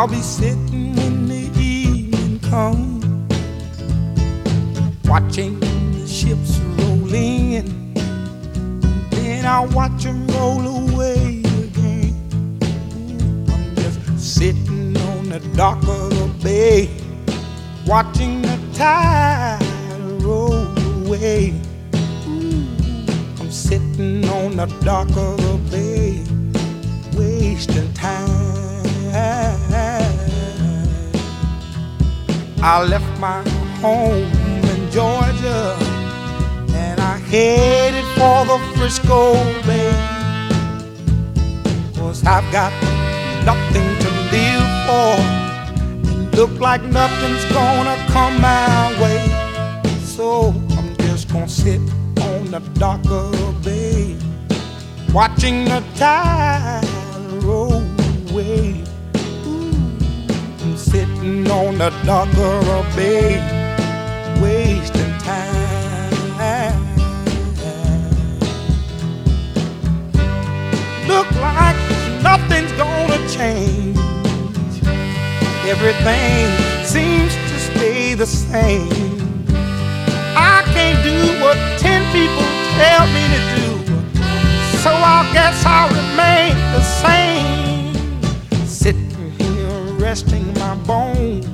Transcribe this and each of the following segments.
I'll be sitting when the evening comes, watching the ships roll in. Then I'll watch them roll away again. I'm just sitting on the dock of the bay, watching the tide roll away. I'm sitting on the dock of the bay, wasting time. I left my home in Georgia and I headed for the Frisco Bay. Cause I've got nothing to live for look like nothing's gonna come my way. So I'm just gonna sit on the dock of the bay, watching the tide roll away. I'm sitting on the of the bay, wasting time. Look like nothing's gonna change. Everything seems to stay the same. I can't do what ten people tell me to do, so I guess I'll remain the same. Sitting here resting my bones,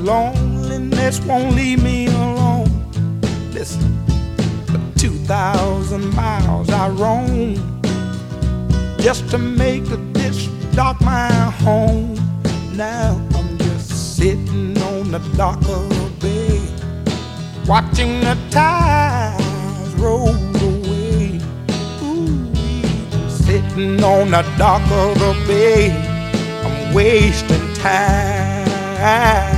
loneliness won't leave me alone. Listen, for two thousand miles I roam just to make this dock my home. Now I'm just sitting on the dock of the bay, watching the tides roll away. Ooh, sitting on the dock of the bay, I'm wasting time.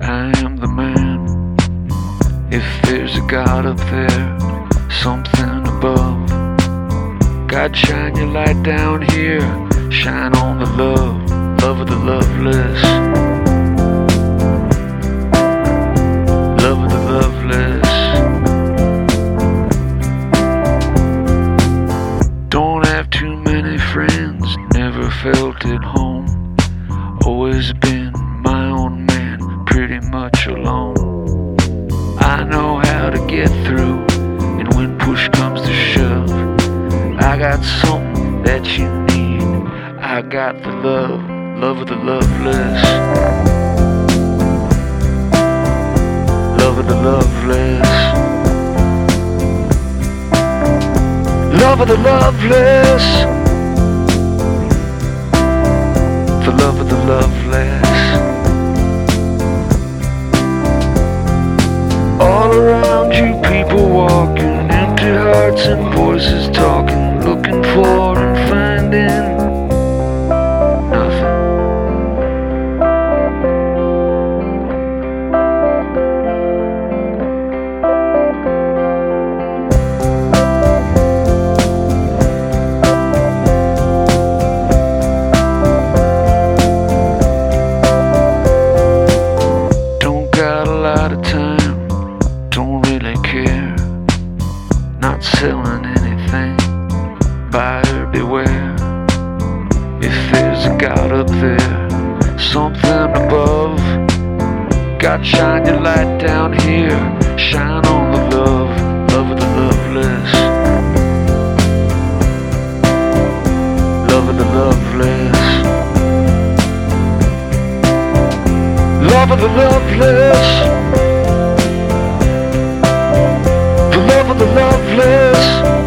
I am the man. If there's a God up there, something above, God shine your light down here, shine on the love, love of the loveless. Love of the loveless. The love of the loveless. All around you, people walking, empty hearts and voices talking, looking for and finding God shine your light down here, shine on the love, love of the loveless. Love of the loveless. Love of the loveless. The love of the loveless.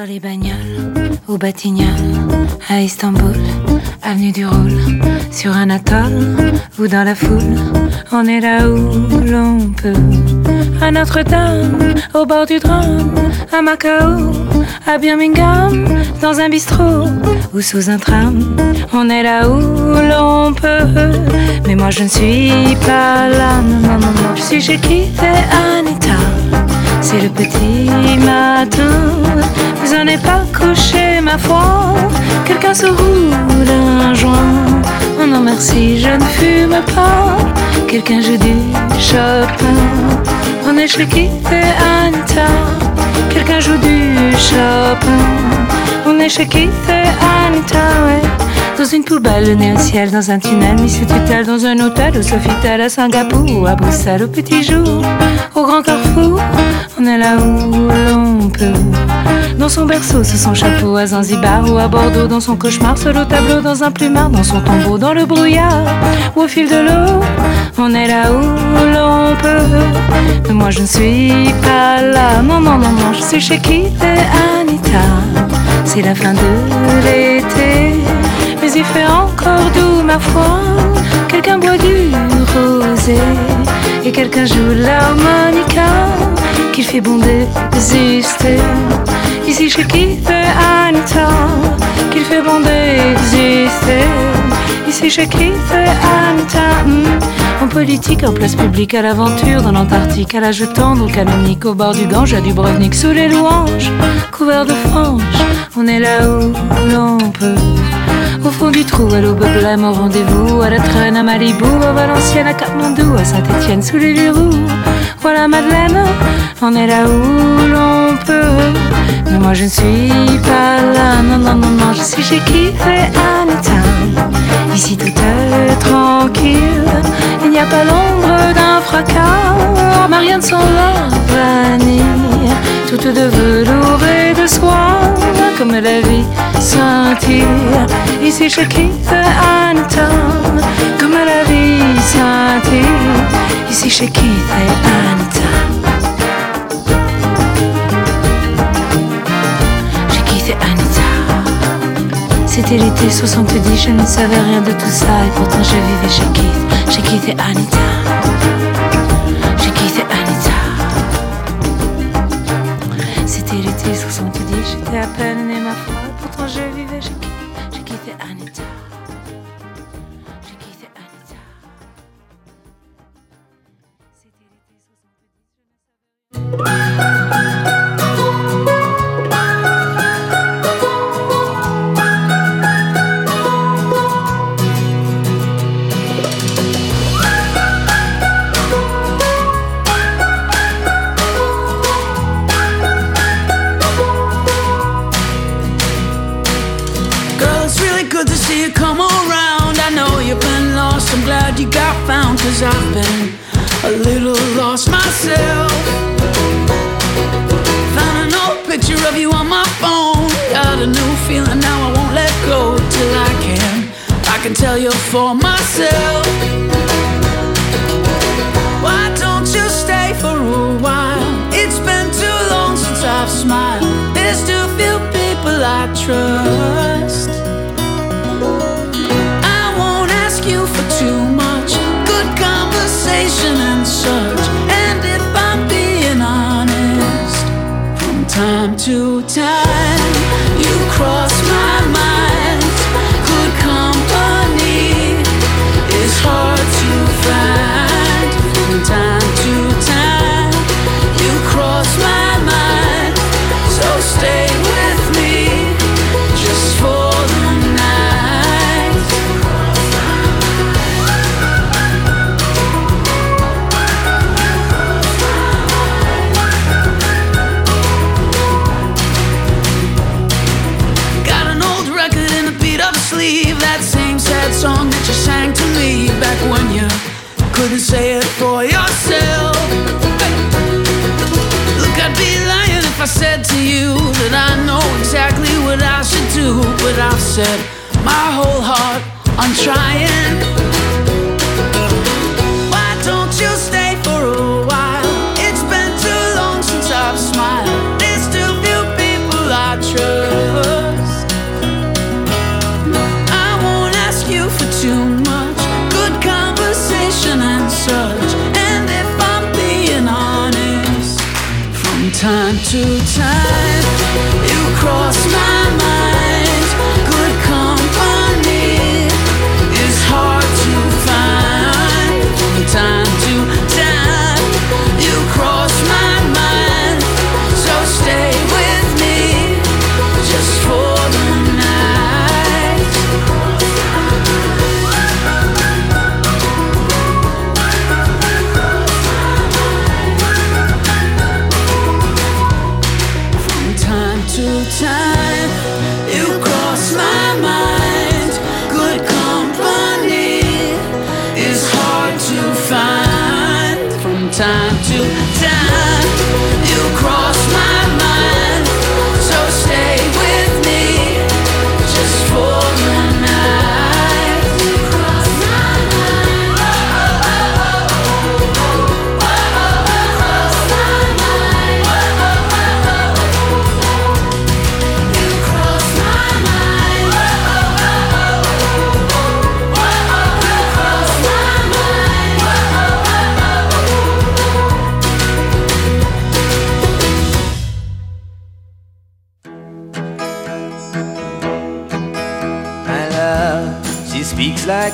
Dans les bagnoles, au Batignolles, à Istanbul, avenue du Roule, sur un atoll ou dans la foule, on est là où l'on peut. À Notre-Dame, au bord du drame, à Macao, à Birmingham, dans un bistrot ou sous un tram, on est là où l'on peut. Mais moi je ne suis pas là, non, non, non, non. Je suis chez qui fait Anita? C'est le petit matin, en êtes pas couché ma foi. Quelqu'un se roule un joint. Oh non merci, je ne fume pas. Quelqu'un joue du Chopin. On est chez fait Anita? Quelqu'un joue du Chopin. On est chez fait Anita, ouais. Dans une poubelle, le nez au ciel, dans un tunnel, mis sous tutelle, dans un hôtel, au Sofitel, à Singapour, ou à Bruxelles, au petit jour, au grand carrefour, on est là où l'on peut. Dans son berceau, sous son chapeau, à Zanzibar ou à Bordeaux, dans son cauchemar, seul au tableau, dans un plumard, dans son tombeau, dans le brouillard, ou au fil de l'eau, on est là où l'on peut. Mais moi je ne suis pas là, non, non, non, non, je suis chez qui et Anita. C'est la fin de l'été, il fait encore doux, ma foi. Quelqu'un boit du rosé et quelqu'un joue l'harmonica qu'il fait bon d'exister. Ici chez qui fait Anita, qu'il fait bon d'exister. Ici Ici je kiffe Anita. En politique, en place publique, à l'aventure, dans l'Antarctique, à l'âge tendre, au canonique, au bord du Gange, à Dubrovnik, sous les louanges, couvert de franges. On est là où l'on peut. Au fond du trou, à l'aube blême, au rendez-vous, à la traîne, à Malibu, à Valenciennes, à Katmandou, à Saint-Étienne, sous les verrous. Voilà Madeleine, on est là où l'on peut. Mais moi je ne suis pas là, non, non, non, non, je suis chez kiffé Anita. Ici tout est tranquille, il n'y a pas l'ombre d'un fracas, mais rien ne s'en va vanille, toute de velours et de soie, comme la vie, sentir. Ici je quitte un temps, comme la vie, sentir. Ici je quitte un temps. Je quitte un temps. C'était l'été 70, je ne savais rien de tout ça et pourtant je vivais, je quitte, je quitté Anita. Je quitté Anita. C'était l'été 70 happened in my myself. Found an old picture of you on my phone. Got a new feeling now, I won't let go till I can. I can tell you for myself. Why don't you stay for a while? It's been too long since I've smiled. There's too few people I trust. To time, you cross that I know exactly what I should do. But I've set my whole heart on trying.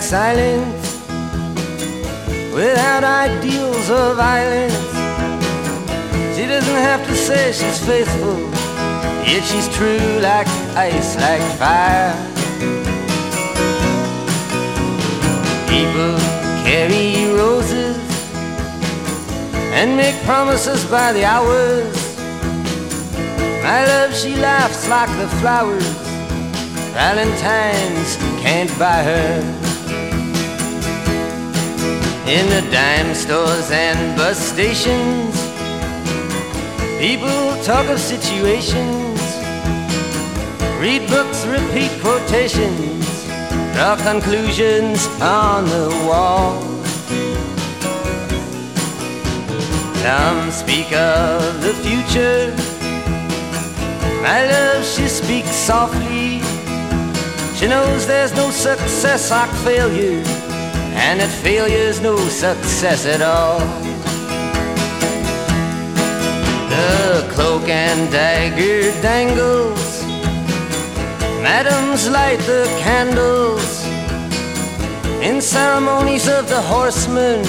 Silence without ideals of violence. She doesn't have to say she's faithful, yet she's true like ice, like fire. People carry roses and make promises by the hours. My love, she laughs like the flowers. Valentine's can't buy her in the dime stores and bus stations. People talk of situations, read books, repeat quotations, draw conclusions on the wall. Some speak of the future. My love, she speaks softly. She knows there's no success like failure and that failure's no success at all. The cloak and dagger dangles, madams light the candles in ceremonies of the horsemen.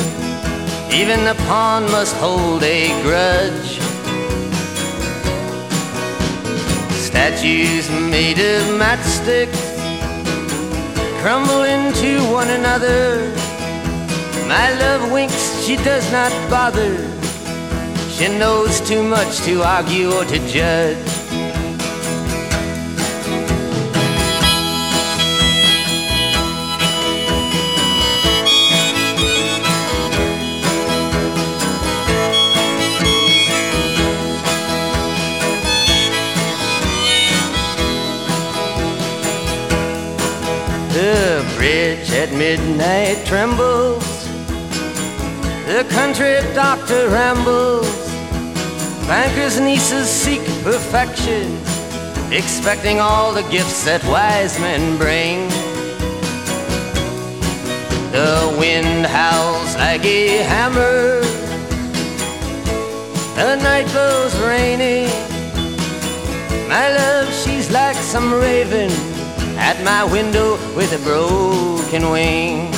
Even the pawn must hold a grudge. Statues made of matchsticks crumble into one another. My love winks, she does not bother. She knows too much to argue or to judge. The bridge at midnight trembles. The country doctor rambles. Bankers' nieces seek perfection, expecting all the gifts that wise men bring. The wind howls like a hammer. The night blows rainy. My love, she's like some raven at my window with a broken wing.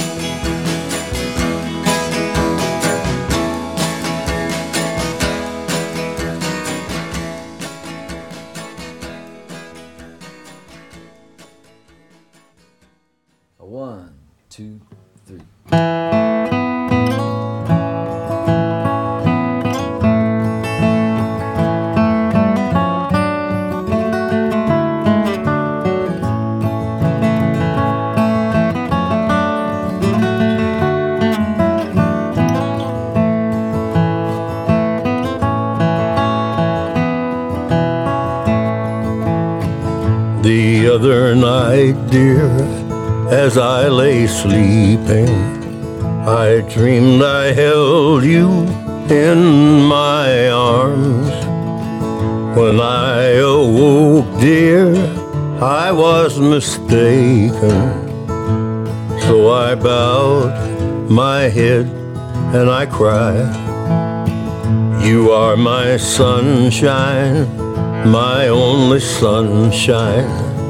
Dear, as I lay sleeping, I dreamed I held you in my arms. When I awoke, dear, I was mistaken. So I bowed my head and I cried. You are my sunshine, my only sunshine.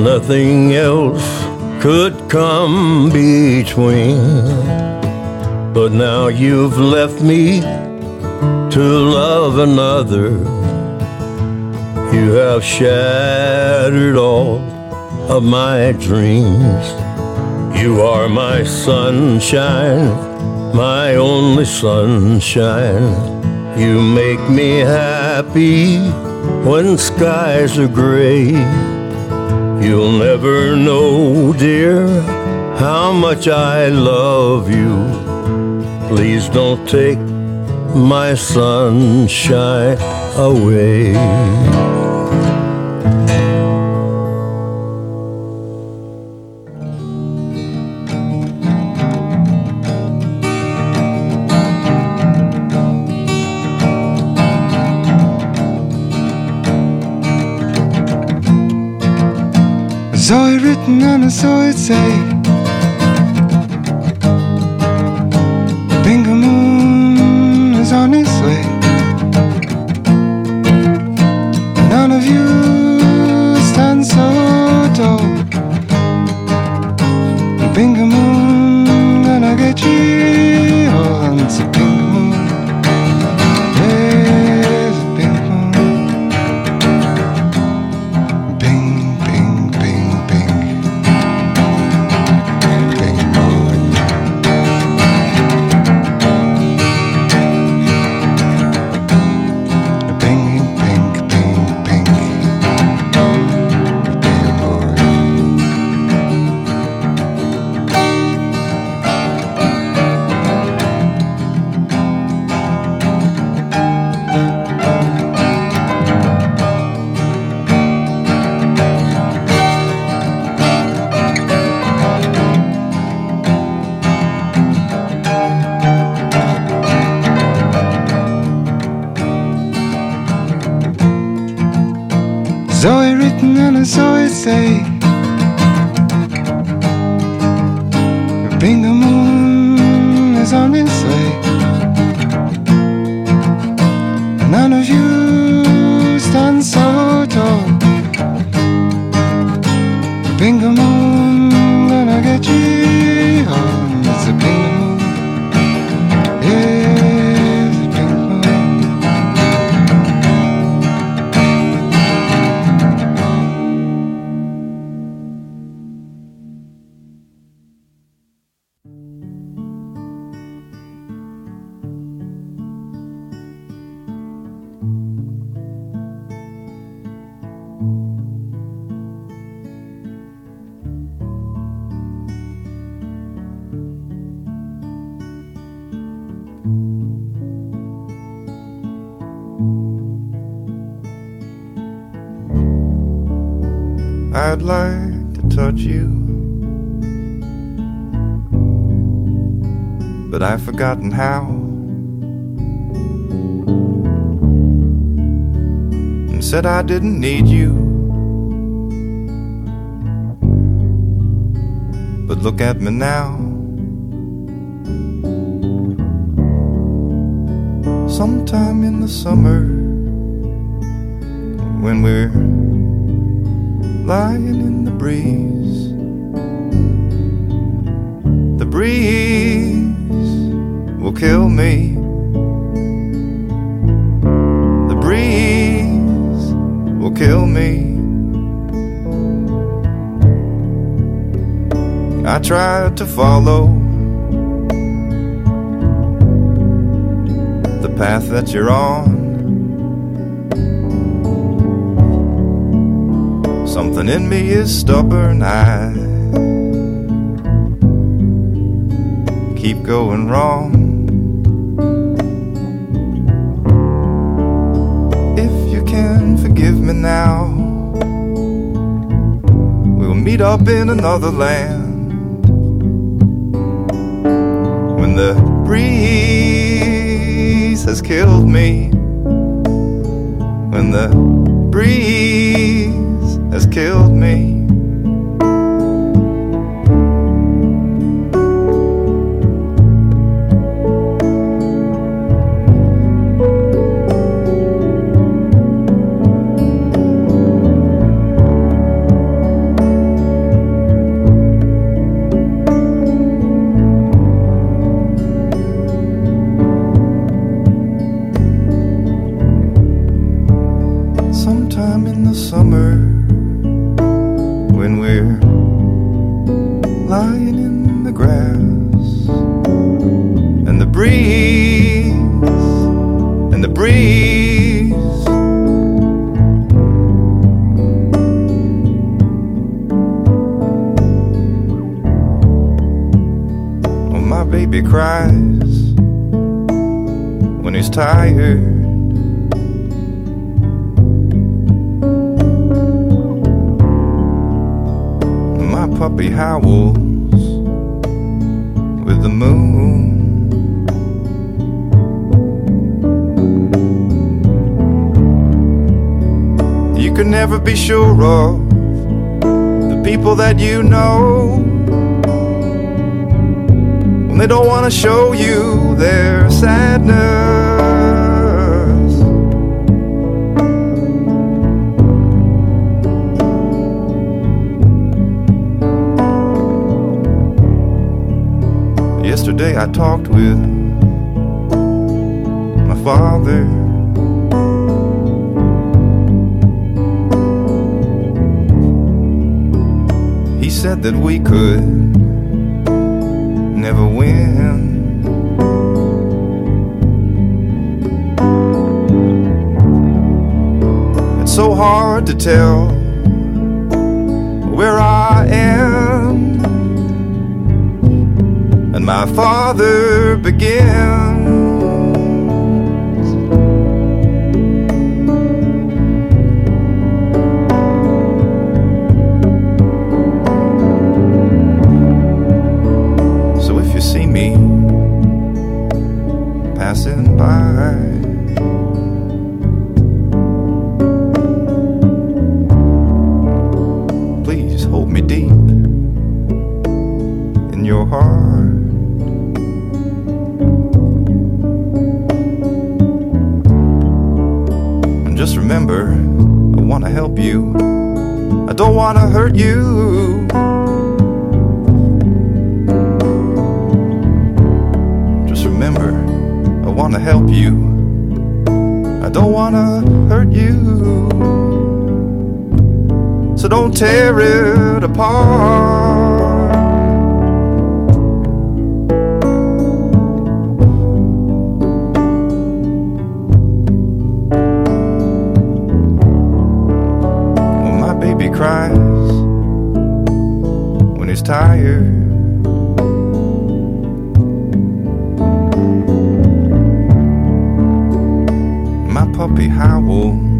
Nothing else could come between. But now you've left me to love another. You have shattered all of my dreams. You are my sunshine, my only sunshine. You make me happy when skies are gray. You'll never know, dear, how much I love you. Please don't take my sunshine away. Saw it written and written and I I'd like to touch you, but I've forgotten how. And said I didn't need you. But look at me now. Sometime in the summer, when we're lying in the breeze. The breeze will kill me. The breeze will kill me. I tried to follow the path that you're on. Something in me is stubborn. I keep going wrong. If you can forgive me now, we'll meet up in another land when the breeze has killed me. When the breeze has killed me. Cries when he's tired. My puppy howls with the moon. You can never be sure of the people that you know when they don't want to show you their sadness. Yesterday I talked with my father. He said that we could never win. It's so hard to tell where I am and my father begins. Just remember, I want to help you. I don't want to hurt you. Just remember, I want to help you. I don't want to hurt you. So don't tear it apart. Cries, when he's tired. My puppy howls